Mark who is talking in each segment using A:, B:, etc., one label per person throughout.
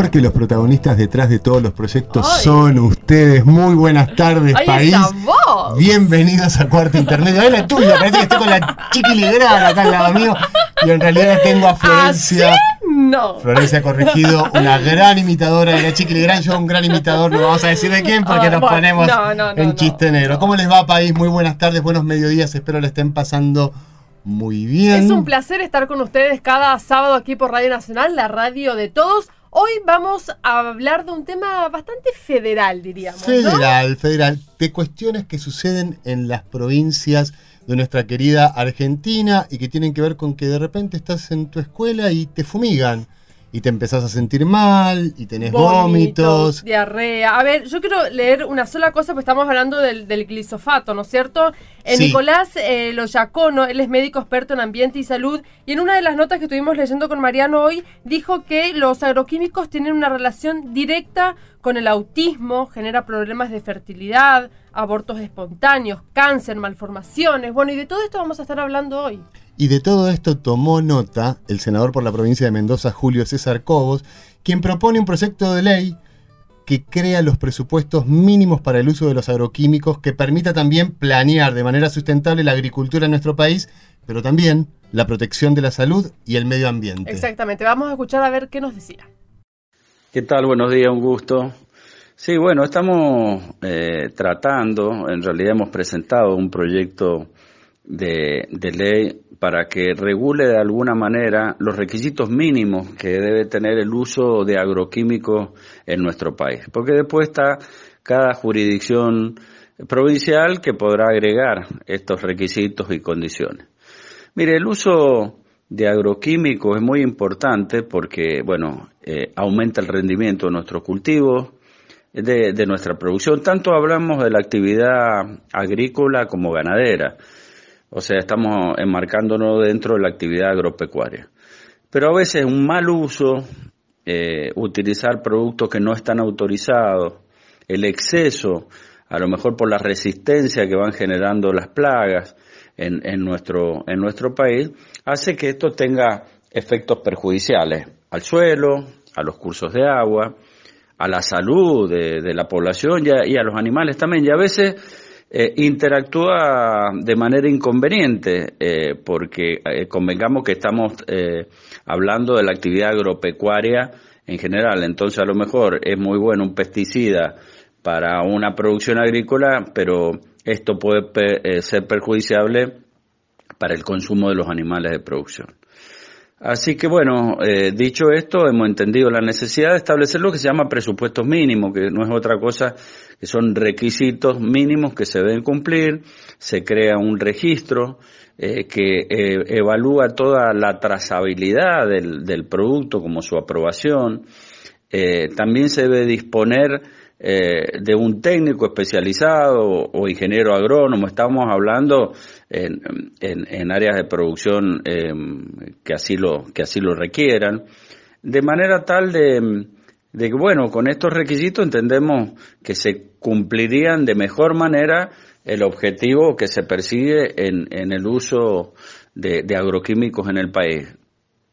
A: Porque los protagonistas detrás de todos los proyectos son ustedes. Muy buenas tardes, país. Bienvenidos a Cuarto Intermedio. Es la tuya, parece que estoy con la chiquiligrana acá al lado mío. Y en realidad tengo a Florencia.
B: ¿Ah, No.
A: Florencia ha corregido, una gran imitadora de la Chiquiligrana. Yo un gran imitador, no vamos a decir de quién porque nos ponemos
B: no, no, no,
A: en chiste negro. ¿Cómo les va, país? Muy buenas tardes, buenos mediodías. Espero le estén pasando muy bien.
B: Es un placer estar con ustedes cada sábado aquí por Radio Nacional, la radio de todos. Hoy vamos a hablar de un tema bastante federal, diríamos.
A: Federal, federal, de cuestiones que suceden en las provincias de nuestra querida Argentina y que tienen que ver con que de repente estás en tu escuela y te fumigan y te empezás a sentir mal y tenés vómitos.
B: diarrea. A ver, yo quiero leer una sola cosa, porque estamos hablando del, del glisofato, ¿no es cierto? Eh,
A: Sí.
B: Nicolás eh, Loyacono, él es médico experto en ambiente y salud, y en una de las notas que estuvimos leyendo con Mariano hoy, dijo que los agroquímicos tienen una relación directa con el autismo, genera problemas de fertilidad, abortos espontáneos, cáncer, malformaciones. Bueno, y de todo esto vamos a estar hablando hoy.
A: Y de todo esto tomó nota el senador por la provincia de Mendoza, Julio César Cobos, quien propone un proyecto de ley que crea los presupuestos mínimos para el uso de los agroquímicos, que permita también planear de manera sustentable la agricultura en nuestro país, pero también la protección de la salud y el medio ambiente.
B: Exactamente, vamos a escuchar a ver qué nos decía.
C: ¿Qué tal? Buenos días, un gusto. Sí, bueno, estamos eh, tratando, en realidad hemos presentado un proyecto de, ley para que regule de alguna manera los requisitos mínimos que debe tener el uso de agroquímicos en nuestro país. Porque después está cada jurisdicción provincial que podrá agregar estos requisitos y condiciones. Mire, el uso de agroquímicos es muy importante porque, bueno, eh, aumenta el rendimiento de nuestros cultivos, de, de nuestra producción. Tanto hablamos de la actividad agrícola como ganadera. O sea, estamos enmarcándonos dentro de la actividad agropecuaria. Pero a veces un mal uso, eh, utilizar productos que no están autorizados, el exceso, a lo mejor por la resistencia que van generando las plagas en, en nuestro, en nuestro país, hace que esto tenga efectos perjudiciales al suelo, a los cursos de agua, a la salud de, de la población y a, y a los animales también. Y a veces eh, interactúa de manera inconveniente, eh, porque eh, convengamos que estamos eh, hablando de la actividad agropecuaria en general. Entonces, a lo mejor es muy bueno un pesticida para una producción agrícola, pero esto puede ser perjudiciable para el consumo de los animales de producción. Así que bueno, eh, dicho esto, hemos entendido la necesidad de establecer lo que se llama presupuestos mínimos, que no es otra cosa que son requisitos mínimos que se deben cumplir, se crea un registro eh, que eh, evalúa toda la trazabilidad del, del producto como su aprobación, eh, también se debe disponer eh, de un técnico especializado o, o ingeniero agrónomo. Estamos hablando en, en- áreas de producción eh, que así lo que así lo requieran, de manera tal de, de que bueno, con estos requisitos entendemos que se cumplirían de mejor manera el objetivo que se persigue en, en el uso de, de agroquímicos en el país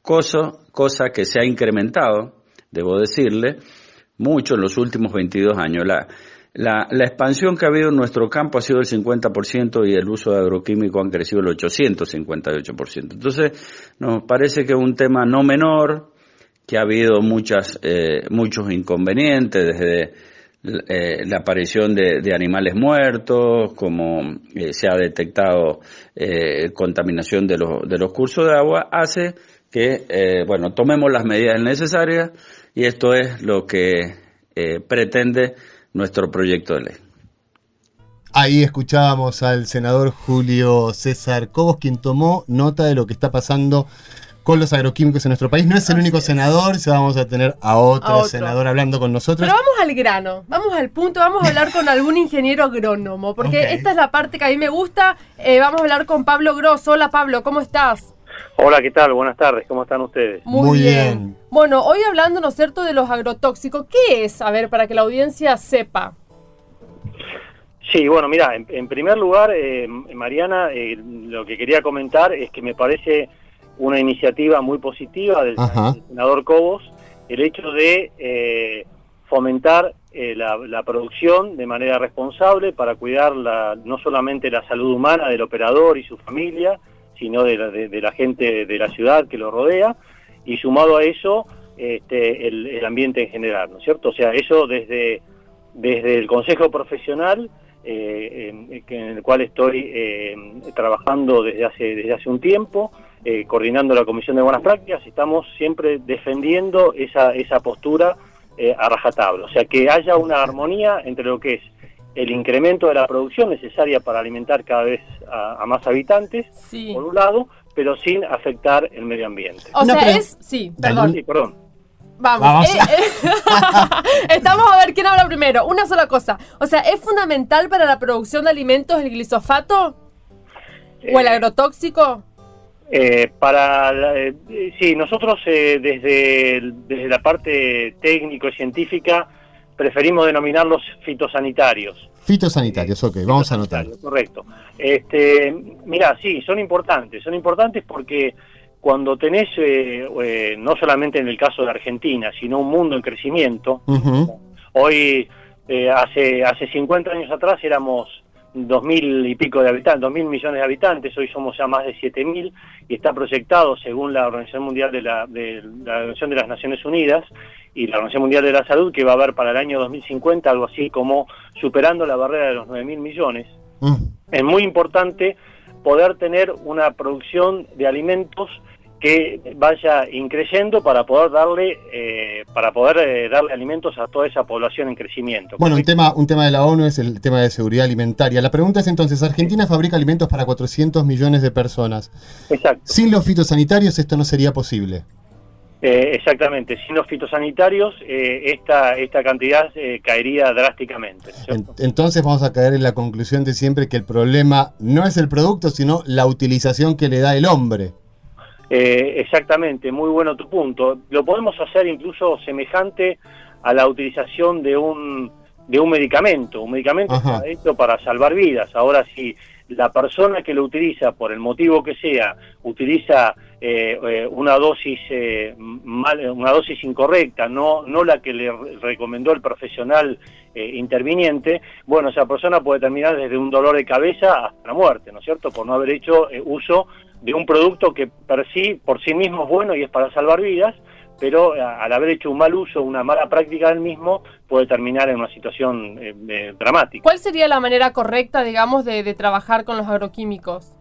C: cosa, cosa que se ha incrementado, debo decirle, mucho en los últimos 22 años. La, la, la expansión que ha habido en nuestro campo ha sido del 50% y el uso de agroquímicos han crecido el 858%. Entonces, nos parece que es un tema no menor, que ha habido muchas, eh, muchos inconvenientes, desde eh, la aparición de, de animales muertos, como eh, se ha detectado eh, contaminación de, los de los cursos de agua, hace que, bueno, tomemos las medidas necesarias y esto es lo que pretende nuestro proyecto de ley.
A: Ahí escuchábamos al senador Julio César Cobos, quien tomó nota de lo que está pasando con los agroquímicos en nuestro país. No es el único senador, ya vamos a tener a otro,
B: A otro.
A: senador hablando con nosotros.
B: Pero vamos al grano, vamos al punto, vamos a hablar con algún ingeniero agrónomo, porque esta es la parte que a mí me gusta. Eh, vamos a hablar con Pablo Gross. Hola Pablo, ¿cómo estás?
D: Hola, ¿qué tal? Buenas tardes, ¿cómo están ustedes?
A: Muy bien.
B: Bueno, hoy hablando, ¿no es cierto?, de los agrotóxicos. ¿Qué es? A ver, para que la audiencia sepa.
D: Sí, bueno, mira, en, en primer lugar, eh, Mariana, eh, lo que quería comentar es que me parece una iniciativa muy positiva del, senador Cobos el hecho de eh, fomentar eh, la, la producción de manera responsable para cuidar la, no solamente la salud humana del operador y su familia, sino de la, gente de la ciudad que lo rodea, y sumado a eso, este, el, ambiente en general, ¿no es cierto? O sea, eso desde, desde el Consejo Profesional, eh, en, el cual estoy eh, trabajando desde hace, desde hace un tiempo, eh, coordinando la Comisión de Buenas Prácticas, estamos siempre defendiendo esa, esa postura a rajatabla. O sea, que haya una armonía entre lo que es el incremento de la producción necesaria para alimentar cada vez a, a más habitantes,
B: Sí.
D: por un lado, pero sin afectar el medio ambiente.
B: O
A: Una
B: sea, es... Sí, perdón.
D: Sí, perdón.
B: Vamos.
A: Vamos.
B: eh, eh. Estamos a ver quién habla primero. Una sola cosa. O sea, ¿es fundamental para la producción de alimentos el glisofato? ¿O el
D: Eh,
B: agrotóxico?
D: Eh, para la- sí, nosotros eh, desde, desde la parte técnico y científica preferimos denominarlos fitosanitarios.
A: Fitosanitarios, ok, vamos a anotar.
D: Correcto. Este, mira, sí, son importantes. Son importantes porque cuando tenés, eh, eh, no solamente en el caso de Argentina, sino un mundo en crecimiento. Hoy, eh, hace, hace 50 años atrás éramos dos mil y pico de habitantes, dos mil millones de habitantes, hoy somos ya más de siete mil y está proyectado, según la Organización Mundial de la, de la Organización de las Naciones Unidas y la Organización Mundial de la Salud, que va a haber para el año 2050 algo así como superando la barrera de los nueve mil millones.
A: Mm.
D: Es muy importante poder tener una producción de alimentos que vaya increyendo para poder darle eh, para poder eh, darle alimentos a toda esa población en crecimiento.
A: Bueno, un tema, un tema de la ONU es el tema de seguridad alimentaria. La pregunta es entonces, Argentina fabrica alimentos para 400 millones de personas.
D: Exacto,
A: Sin los fitosanitarios esto no sería posible.
D: eh, exactamente. Sin los fitosanitarios eh, esta esta cantidad caería drásticamente.
A: entonces vamos a caer en la conclusión de siempre que el problema no es el producto, sino la utilización que le da el hombre.
D: Eh, exactamente, muy bueno tu punto. Lo podemos hacer incluso semejante a la utilización de un, de un medicamento. Un medicamento
A: Ajá.
D: está hecho para salvar vidas. Ahora, si la persona que lo utiliza, por el motivo que sea, utiliza eh, eh, una dosis eh, mal- una dosis incorrecta, no, no la que le re- recomendó el profesional eh, interviniente, bueno, esa persona puede terminar desde un dolor de cabeza hasta la muerte, ¿no es cierto? Por no haber hecho eh, uso de un producto que per sí, por sí mismo es bueno y es para salvar vidas, pero a- al haber hecho un mal uso, una mala práctica del mismo, puede terminar en una situación eh, eh, dramática.
B: ¿Cuál sería la manera correcta, digamos, de, de trabajar con los agroquímicos?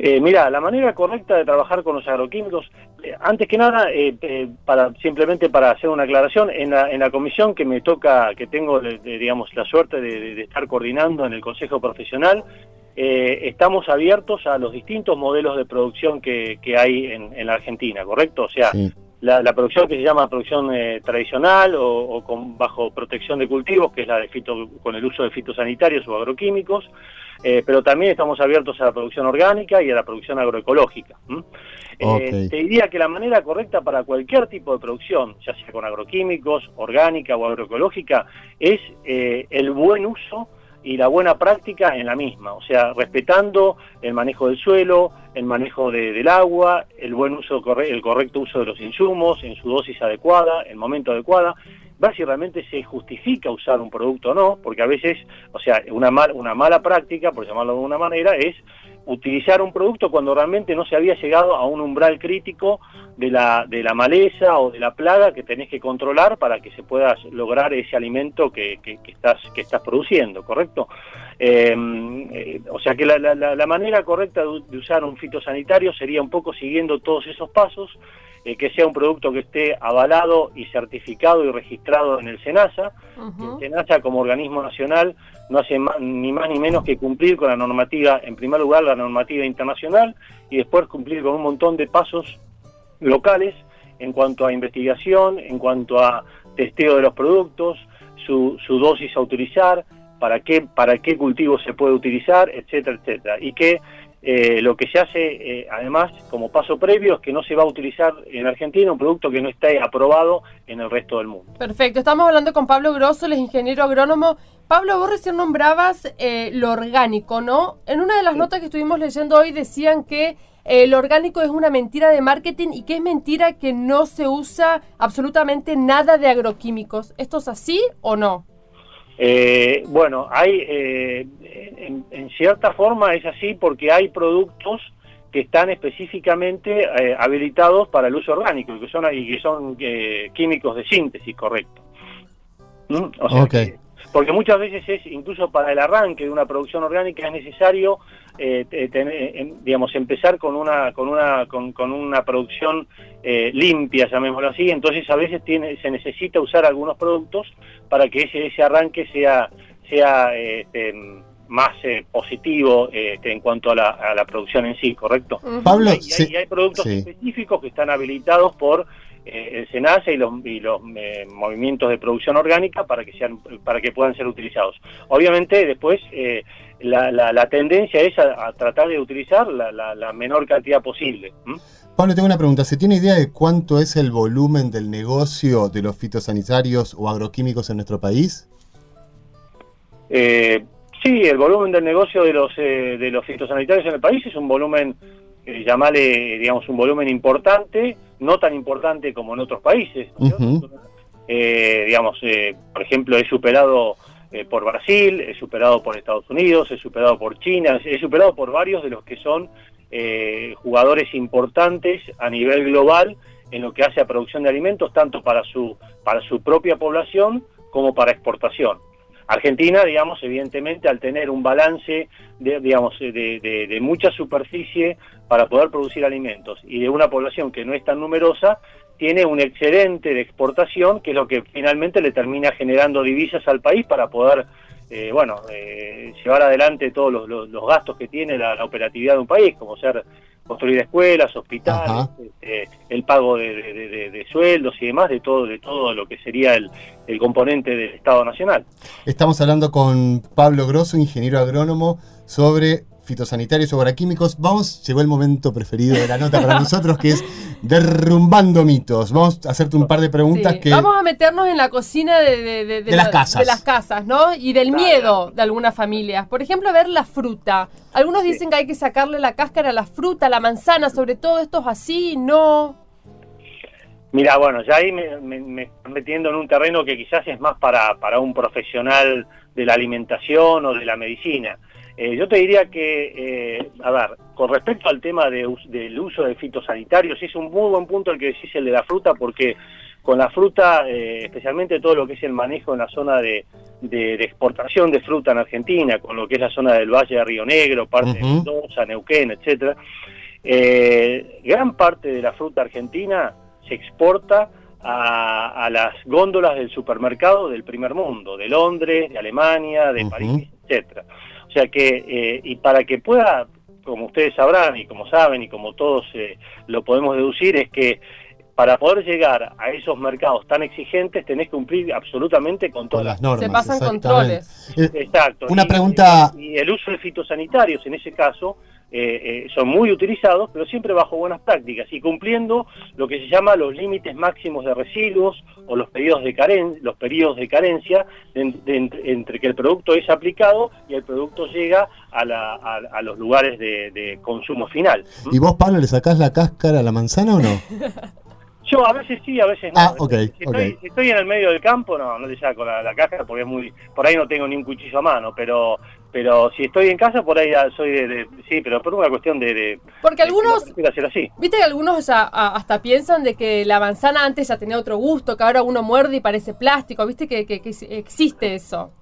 D: Eh, mira, la manera correcta de trabajar con los agroquímicos, eh, antes que nada, eh, eh, para simplemente para hacer una aclaración, en la, en la comisión que me toca, que tengo, de- de, digamos, la suerte de estar coordinando en el Consejo Profesional, eh, estamos abiertos a los distintos modelos de producción que, que hay en, en la Argentina, ¿correcto? O sea,
A: Sí.
D: la, la producción que se llama producción eh, tradicional o, o con bajo protección de cultivos, que es la de fito, con el uso de fitosanitarios o agroquímicos, eh, pero también estamos abiertos a la producción orgánica y a la producción agroecológica. Eh, te diría que la manera correcta para cualquier tipo de producción, ya sea con agroquímicos, orgánica o agroecológica, es el buen uso y la buena práctica en la misma, o sea, respetando el manejo del suelo, el manejo de- del agua, el buen uso, el correcto uso de los insumos en su dosis adecuada, el momento adecuado, ver si realmente se justifica usar un producto o no, porque a veces, o sea, una, una mala práctica, por llamarlo de una manera, es utilizar un producto cuando realmente no se había llegado a un umbral crítico de la, de la maleza o de la plaga que tenés que controlar para que se pueda lograr ese alimento que, que- estás, que estás produciendo, ¿correcto? Eh, eh, o sea que la, la- manera correcta de usar un fitosanitario sería un poco siguiendo todos esos pasos, eh, que sea un producto que esté avalado y certificado y registrado en el SENASA, el SENASA como organismo nacional no hace ni más ni menos que cumplir con la normativa, en primer lugar la normativa internacional y después cumplir con un montón de pasos locales en cuanto a investigación, en cuanto a testeo de los productos, su, su dosis a utilizar, para qué, para qué cultivo se puede utilizar, etcétera, etcétera. Y que eh, lo que se hace, eh, además, como paso previo, es que no se va a utilizar en Argentina un producto que no esté aprobado en el resto del mundo.
B: Perfecto, estamos hablando con Pablo Grosso, el ingeniero agrónomo. Pablo, vos recién nombrabas eh, lo orgánico, ¿no? En una de las notas que estuvimos leyendo hoy decían que lo orgánico es una mentira de marketing y que es mentira que no se usa absolutamente nada de agroquímicos. ¿Esto es así o no?
D: Eh, bueno, hay eh, en, cierta forma es así porque hay productos que están específicamente eh, habilitados para el uso orgánico y que son, y que son químicos de síntesis, correcto. ¿Mm? O sea, porque muchas veces es incluso para el arranque de una producción orgánica es necesario eh, tener, digamos empezar con una con una con, una producción eh, limpia llamémoslo así. Entonces a veces tiene se necesita usar algunos productos para que ese ese arranque sea sea este, más eh, positivo este, en cuanto a la, a la, producción en sí correcto
A: Pablo
D: y hay, productos específicos que están habilitados por eh, el SENACE y los, eh, movimientos de producción orgánica para que sean para que puedan ser utilizados. Obviamente después eh, la, tendencia es a, tratar de utilizar la, menor cantidad posible.
A: Pablo, tengo una pregunta. ¿Se tiene idea de cuánto es el volumen del negocio de los fitosanitarios o agroquímicos en nuestro país?
D: sí, el volumen del negocio de los, de los fitosanitarios en el país es un volumen eh, llamarle, digamos, un volumen importante, no tan importante como en otros países. Eh, digamos, eh, por ejemplo, he superado por Brasil, he superado por Estados Unidos, he superado por China, he superado por varios de los que son jugadores importantes a nivel global en lo que hace a producción de alimentos, tanto para su, para su propia población como para exportación. Argentina, digamos, evidentemente al tener un balance de, digamos, de, mucha superficie para poder producir alimentos y de una población que no es tan numerosa, tiene un excedente de exportación que es lo que finalmente le termina generando divisas al país para poder eh, bueno, eh, llevar adelante todos los, gastos que tiene la, operatividad de un país, como ser construir escuelas, hospitales, este, el pago de, sueldos y demás, de todo, de todo lo que sería el, el componente del Estado Nacional.
A: Estamos hablando con Pablo Grosso, ingeniero agrónomo, sobre fitosanitarios o agroquímicos. Vamos, llegó el momento preferido de la nota para nosotros, que es derrumbando mitos. Vamos a hacerte un par de preguntas que...
B: Vamos a meternos en la cocina de,
A: las casas.
B: De las casas, ¿no? Y del miedo de algunas familias. Por ejemplo, ver la fruta. Algunos dicen que hay que sacarle la cáscara a la fruta, a la manzana, sobre todo esto es así, no...
D: Mira, bueno, ya ahí me, me, estoy metiendo en un terreno que quizás es más para, para un profesional de la alimentación o de la medicina. Eh, yo te diría que, eh, a ver, con respecto al tema de, del uso de fitosanitarios, es un muy buen punto el que decís el de la fruta, porque con la fruta, eh, especialmente todo lo que es el manejo en la zona de, exportación de fruta en Argentina, con lo que es la zona del Valle de Río Negro, parte de Mendoza, Neuquén, etcétera, gran parte de la fruta argentina se exporta a, las góndolas del supermercado del primer mundo, de Londres, de Alemania, de París, etcétera. O sea que, eh, y para que pueda, como ustedes sabrán y como saben y como todos eh, lo podemos deducir, es que para poder llegar a esos mercados tan exigentes tenés que cumplir absolutamente con todas las normas.
B: Se pasan controles.
D: Eh, Exacto.
A: Una pregunta.
D: Y, el uso de fitosanitarios en ese caso eh, eh, son muy utilizados, pero siempre bajo buenas prácticas y cumpliendo lo que se llama los límites máximos de residuos o los periodos de, caren los periodos de carencia entre que el producto es aplicado y el producto llega a, los lugares de, de consumo final.
A: ¿Y vos, Pablo, le sacás la cáscara a la manzana o no?
D: Yo a veces sí, a veces no.
A: Ah,
D: si, estoy, en el medio del campo, no, no le saco la, la cáscara porque es muy, por ahí no tengo ni un cuchillo a mano, pero pero si estoy en casa por ahí soy de, sí pero por una cuestión de,
B: porque algunos
D: hacer así.
B: viste que algunos hasta piensan de que la manzana antes ya tenía otro gusto que ahora uno muerde y parece plástico viste que, que, existe eso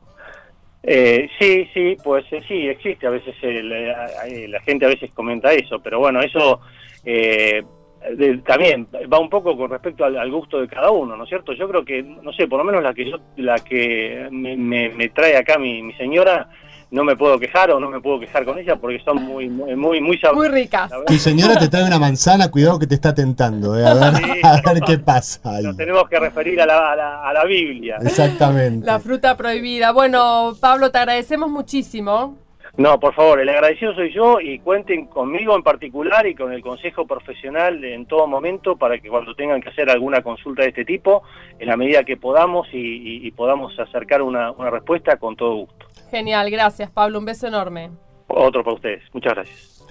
D: eh, sí sí pues eh, sí existe a veces eh, la gente a veces comenta eso pero bueno eso eh, también va un poco con respecto al, gusto de cada uno, ¿no es cierto? Yo creo que, no sé, por lo menos la que yo, la que me, trae acá mi, señora, no me puedo quejar o no me puedo quejar con ella porque son muy, muy, muy, muy
B: Muy ricas.
A: Tu señora te trae una manzana, cuidado que te está tentando. eh, A ver,
D: Sí.
A: a ver qué pasa ahí.
D: Nos tenemos que referir a la, a la, a la Biblia.
A: Exactamente.
B: La fruta prohibida. Bueno, Pablo, te agradecemos muchísimo.
D: No, por favor, el agradecido soy yo y cuenten conmigo en particular y con el consejo profesional en todo momento para que cuando tengan que hacer alguna consulta de este tipo, en la medida que podamos y, y- y podamos acercar una, una respuesta con todo gusto.
B: Genial, gracias, Pablo. Un beso enorme.
D: Otro para ustedes. Muchas gracias.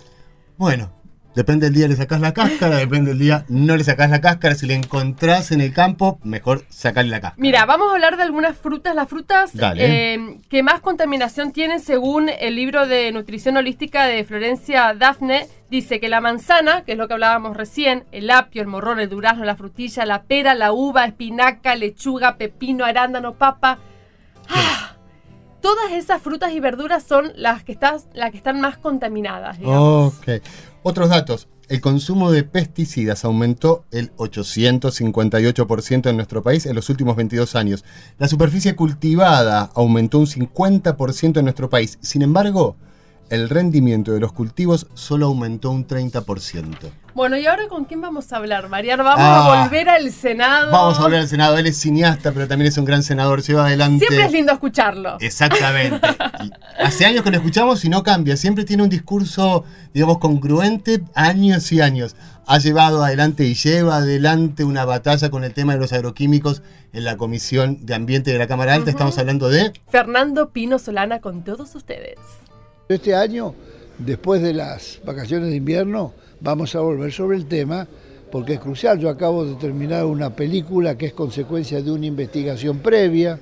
A: Bueno, depende del día le sacás la cáscara, depende del día no le sacás la cáscara. Si le encontrás en el campo, mejor sacarle la cáscara.
B: Mira, vamos a hablar de algunas frutas. Las frutas eh, que más contaminación tienen según el libro de nutrición holística de Florencia Dafne. Dice que la manzana, que es lo que hablábamos recién, el apio, el morrón, el durazno, la frutilla, la pera, la uva, espinaca, lechuga, pepino, arándano, papa. ¡Ah! Todas esas frutas y verduras son las que, las que están más contaminadas.
A: Ok. Otros datos. El consumo de pesticidas aumentó el 858% en nuestro país en los últimos 22 años. La superficie cultivada aumentó un 50% en nuestro país. Sin embargo, el rendimiento de los cultivos solo aumentó un 30%.
B: Bueno, ¿y ahora con quién vamos a hablar, Mariano? Vamos
A: Ah.
B: a volver al Senado.
A: Vamos a hablar del Senado. Él es cineasta, pero también es un gran senador. Lleva adelante.
B: Siempre es lindo escucharlo.
A: Exactamente. Y hace años que lo escuchamos y no cambia. Siempre tiene un discurso, digamos, congruente años y años. Ha llevado adelante y lleva adelante una batalla con el tema de los agroquímicos en la Comisión de Ambiente de la Cámara Alta. Estamos hablando de...
B: Fernando Pino Solana con todos ustedes.
E: Este año, después de las vacaciones de invierno, vamos a volver sobre el tema porque es crucial. Yo acabo de terminar una película que es consecuencia de una investigación previa,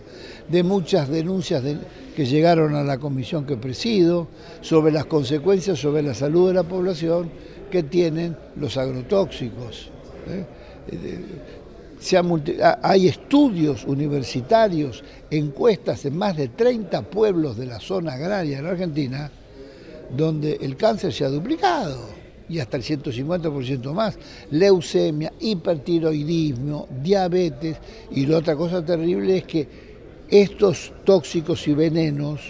E: de muchas denuncias de- que llegaron a la comisión que presido sobre las consecuencias sobre la salud de la población que tienen los agrotóxicos. ¿eh? Hay estudios universitarios, encuestas en más de 30 pueblos de la zona agraria de la Argentina, donde el cáncer se ha duplicado y hasta el 150% más. Leucemia, hipertiroidismo, diabetes y la otra cosa terrible es que estos tóxicos y venenos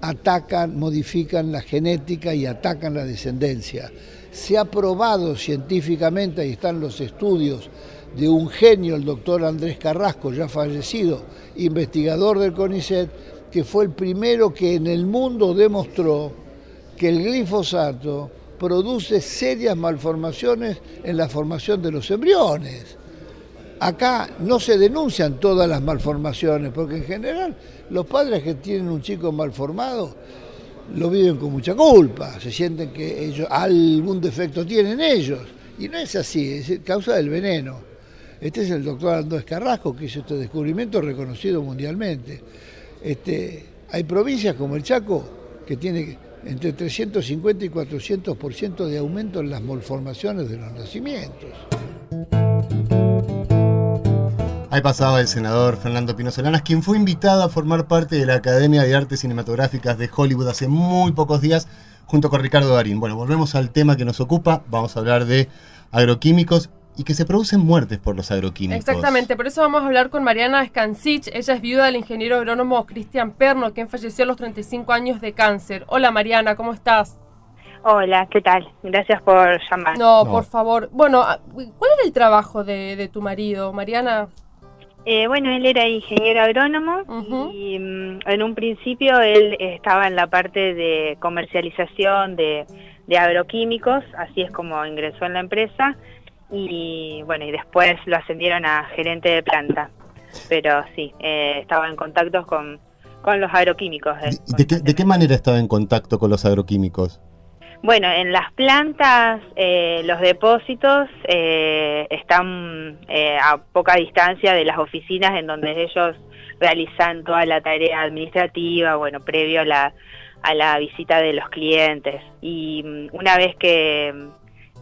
E: atacan, modifican la genética y atacan la descendencia. Se ha probado científicamente, ahí están los estudios de un genio, el doctor Andrés Carrasco, ya fallecido, investigador del CONICET, que fue el primero que en el mundo demostró que el glifosato produce serias malformaciones en la formación de los embriones. Acá no se denuncian todas las malformaciones, porque en general los padres que tienen un chico malformado lo viven con mucha culpa, se sienten que ellos algún defecto tienen ellos. Y no es así, es causa del veneno. Este es el doctor Andrés Carrasco que hizo este descubrimiento reconocido mundialmente. Este, hay provincias como el Chaco que tiene entre 350 y 400% de aumento en las malformaciones de los nacimientos.
A: Ahí pasaba el senador Fernando Pino Solanas, quien fue invitado a formar parte de la Academia de Artes Cinematográficas de Hollywood hace muy pocos días, junto con Ricardo Darín. Bueno, volvemos al tema que nos ocupa. Vamos a hablar de agroquímicos y que se producen muertes por los agroquímicos.
B: Exactamente, por eso vamos a hablar con Mariana Skansich. Ella es viuda del ingeniero agrónomo Cristian Perno, quien falleció a los 35 años de cáncer. Hola Mariana, ¿cómo estás?
F: Hola, ¿qué tal? Gracias por llamar.
B: No,
A: No.
B: por favor. Bueno, ah, ¿cuál era el trabajo de, de tu marido, Mariana?
F: Eh, bueno, él era ingeniero agrónomo y mm, en un principio él estaba en la parte de comercialización de, de agroquímicos, así es como ingresó en la empresa y bueno, y después lo ascendieron a gerente de planta. Pero sí, eh, estaba en contacto con, con los agroquímicos. eh,
A: ¿De, de qué, de qué manera estaba en contacto con los agroquímicos?
F: Bueno, en las plantas, eh, los depósitos eh, están eh, a poca distancia de las oficinas en donde ellos realizan toda la tarea administrativa, bueno, previo a la, a la visita de los clientes. Y mm, una vez que,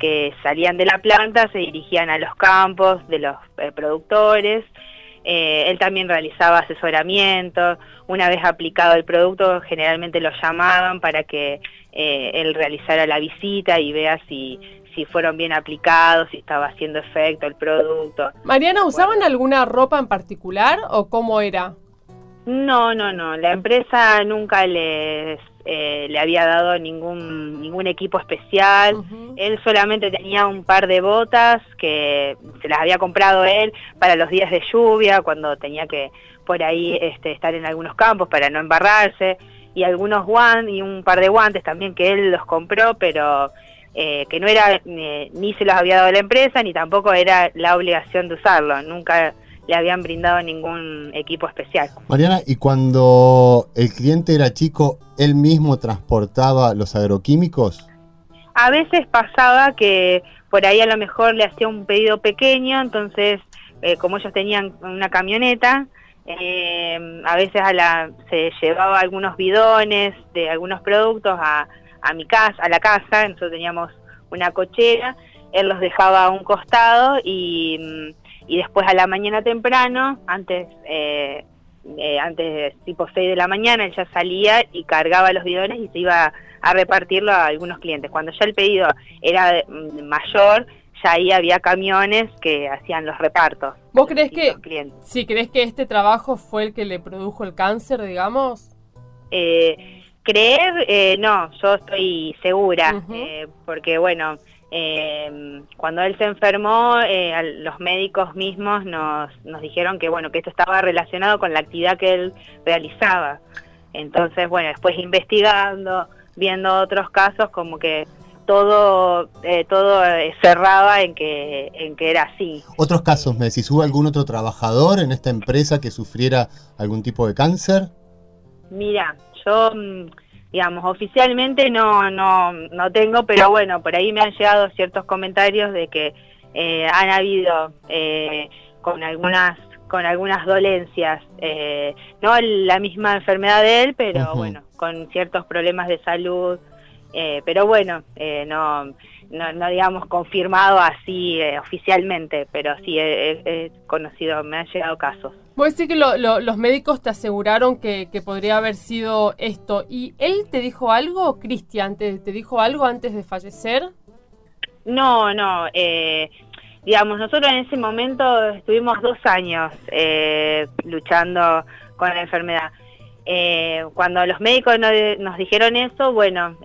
F: que salían de la planta, se dirigían a los campos de los eh, productores. Eh, él también realizaba asesoramiento. Una vez aplicado el producto, generalmente lo llamaban para que eh, él realizara la visita y vea si, si fueron bien aplicados, si estaba haciendo efecto el producto.
B: Mariana, ¿usaban alguna ropa en particular o cómo era?
F: No, no, no. La empresa nunca les eh, le había dado ningún, ningún equipo especial. Él solamente tenía un par de botas que se las había comprado él para los días de lluvia, cuando tenía que por ahí este, estar en algunos campos para no embarrarse, y algunos guantes, y un par de guantes también que él los compró, pero eh, que no era, ni se los había dado la empresa, ni tampoco era la obligación de usarlo. Nunca le habían brindado ningún equipo especial.
A: Mariana, ¿y cuando el cliente era chico, él mismo transportaba los agroquímicos?
F: A veces pasaba que por ahí a lo mejor le hacía un pedido pequeño, entonces eh, como ellos tenían una camioneta, eh, a veces a la, se llevaba algunos bidones de algunos productos a, a mi casa, a la casa, nosotros teníamos una cochera, él los dejaba a un costado y mm, y después a la mañana temprano, antes, eh, eh, antes tipo 6 de la mañana, él ya salía y cargaba los bidones y se iba a repartirlo a algunos clientes. Cuando ya el pedido era mm, mayor, ya ahí había camiones que hacían los repartos.
B: ¿Vos crees que, si crees que este trabajo fue el que le produjo el cáncer, digamos?
F: Eh, creer, eh, no, yo estoy segura, porque bueno, eh, cuando él se enfermó, eh, los médicos mismos nos, nos dijeron que bueno que esto estaba relacionado con la actividad que él realizaba. Entonces, bueno, después investigando, viendo otros casos, como que todo eh, todo cerraba en que en que era así.
A: Otros casos, me decís, ¿hubo algún otro trabajador en esta empresa que sufriera algún tipo de cáncer?
F: Mira, yo mm, digamos, oficialmente no, no, no tengo, pero bueno, por ahí me han llegado ciertos comentarios de que eh, han habido eh, con algunas con algunas dolencias, eh, no la misma enfermedad de él, pero bueno, con ciertos problemas de salud, pero bueno, no, no, no, digamos confirmado así oficialmente, pero sí he conocido, me han llegado casos.
B: Puedes decir que los médicos te aseguraron que, podría haber sido esto. ¿Y él te dijo algo, Cristian? ¿Te, dijo algo antes de fallecer?
F: No, no. Eh, digamos, nosotros en ese momento estuvimos dos años eh, luchando con la enfermedad. Eh, cuando los médicos nos, dijeron eso, bueno,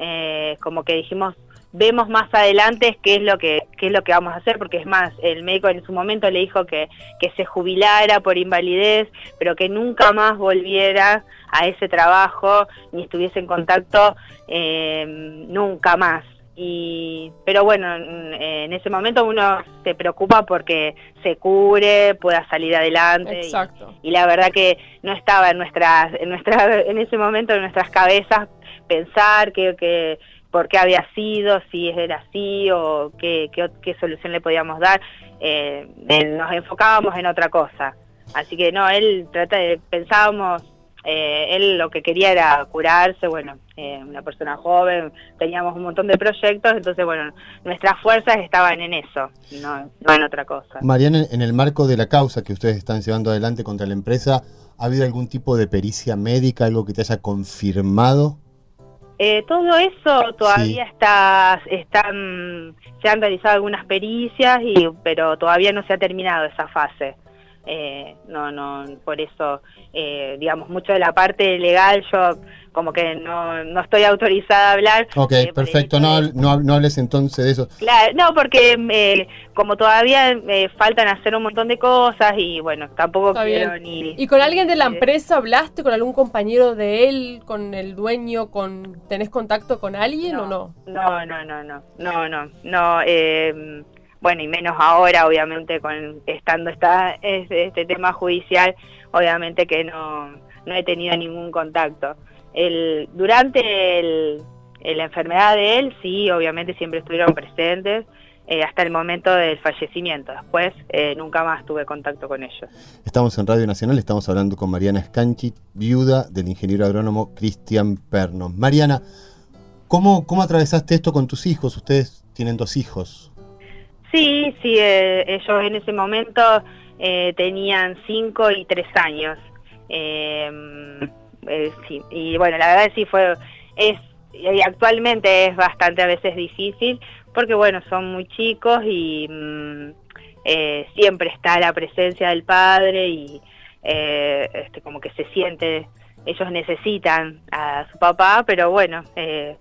F: como que dijimos, vemos más adelante qué es lo que qué es lo que vamos a hacer porque es más el médico en su momento le dijo que, que se jubilara por invalidez pero que nunca más volviera a ese trabajo ni estuviese en contacto eh, nunca más y pero bueno en ese momento uno se preocupa porque se cure pueda salir adelante
B: Exacto.
F: Y, la verdad que no estaba en nuestras en nuestra en ese momento en nuestras cabezas pensar que, que por qué había sido, si era así o qué, qué, solución le podíamos dar. Eh, nos enfocábamos en otra cosa. Así que no, él trata de, pensábamos, eh, él lo que quería era curarse, bueno, eh, una persona joven, teníamos un montón de proyectos, entonces bueno, nuestras fuerzas estaban en eso, no, no en otra cosa.
A: Mariana, en el marco de la causa que ustedes están llevando adelante contra la empresa, ¿ha habido algún tipo de pericia médica, algo que te haya confirmado
F: eh, todo eso todavía está, están, se han realizado algunas pericias, y, pero todavía no se ha terminado esa fase. Eh, no, no, por eso, eh, digamos, mucho de la parte legal yo como que no, no estoy autorizada a hablar.
A: Ok, eh, perfecto, no, no, no, hables entonces de eso.
F: Claro, no, porque eh, como todavía eh, faltan hacer un montón de cosas y bueno, tampoco quiero ni...
B: ¿Y con alguien de la empresa hablaste, con algún compañero de él, con el dueño, con tenés contacto con alguien o no?
F: No, no, no, no, no, no, no, eh, bueno, y menos ahora, obviamente, con estando esta, este, este tema judicial, obviamente que no, no he tenido ningún contacto. El, durante el, la enfermedad de él, sí, obviamente siempre estuvieron presentes, eh, hasta el momento del fallecimiento. Después eh, nunca más tuve contacto con ellos.
A: Estamos en Radio Nacional, estamos hablando con Mariana Scanchi, viuda del ingeniero agrónomo Cristian Perno. Mariana, ¿cómo, ¿cómo atravesaste esto con tus hijos? Ustedes tienen dos hijos.
F: Sí, sí, eh, ellos en ese momento eh, tenían cinco y tres años. Em, eh, sí, y bueno, la verdad sí fue, es, y actualmente es bastante a veces difícil, porque bueno, son muy chicos y mm, siempre está la presencia del padre y este, como que se siente ellos necesitan a su papá, pero bueno, eh,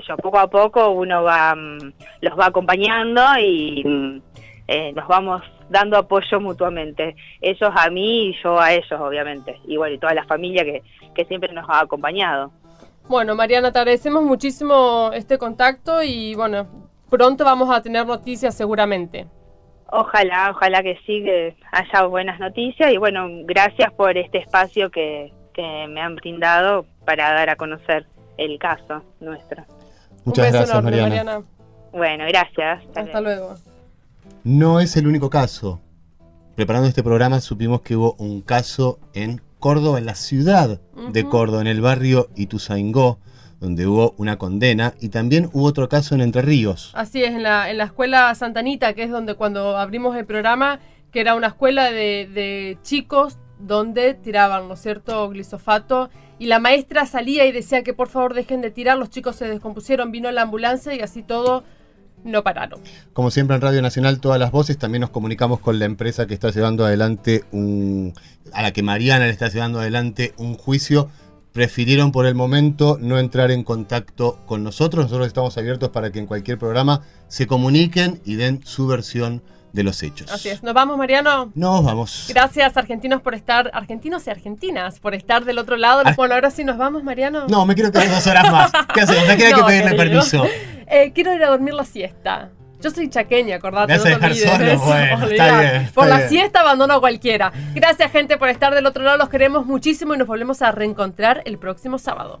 F: qué yo, poco a poco uno va mm, los va acompañando y mm, eh, nos vamos dando apoyo mutuamente. Ellos a mí y yo a ellos, obviamente. Y bueno, y toda la familia que, que siempre nos ha acompañado.
B: Bueno, Mariana, te agradecemos muchísimo este contacto y bueno, pronto vamos a tener noticias seguramente.
F: Ojalá, ojalá que sí, que haya buenas noticias y bueno, gracias por este espacio que, que me han brindado para dar a conocer el caso nuestro.
A: Muchas
B: Un beso
A: gracias,
B: enorme,
A: Mariana.
B: Mariana.
F: Bueno, gracias.
B: Hasta luego.
A: No es el único caso. Preparando este programa supimos que hubo un caso en Córdoba, en la ciudad de. Córdoba, en el barrio Ituzaingó, donde hubo una condena, y también hubo otro caso en Entre Ríos.
B: Así es, en la, en la escuela Santanita, que es donde cuando abrimos el programa, que era una escuela de, de chicos donde tiraban, ¿no es cierto?, glisofato. Y la maestra salía y decía que por favor dejen de tirar, los chicos se descompusieron, vino la ambulancia y así todo no pararon.
A: Como siempre en Radio Nacional, todas las voces, también nos comunicamos con la empresa que está llevando adelante un. a la que Mariana le está llevando adelante un juicio. Prefirieron por el momento no entrar en contacto con nosotros. Nosotros estamos abiertos para que en cualquier programa se comuniquen y den su versión de los hechos.
B: Así es. ¿Nos vamos, Mariano?
A: Nos vamos.
B: Gracias, argentinos, por estar, argentinos y argentinas, por estar del otro lado. Bueno, ahora sí nos vamos, Mariano.
A: No, me quiero quedar dos horas más. ¿Qué hacemos? Me queda que pedirle
B: querido.
A: permiso.
B: Eh, quiero ir a dormir la siesta. Yo soy chaqueña, acordate. No te
A: dejar
B: olvides
A: solo,
B: de eso,
A: bueno, está bien, está
B: Por la
A: bien.
B: siesta abandono a cualquiera. Gracias, gente, por estar del otro lado. Los queremos muchísimo y nos volvemos a reencontrar el próximo sábado.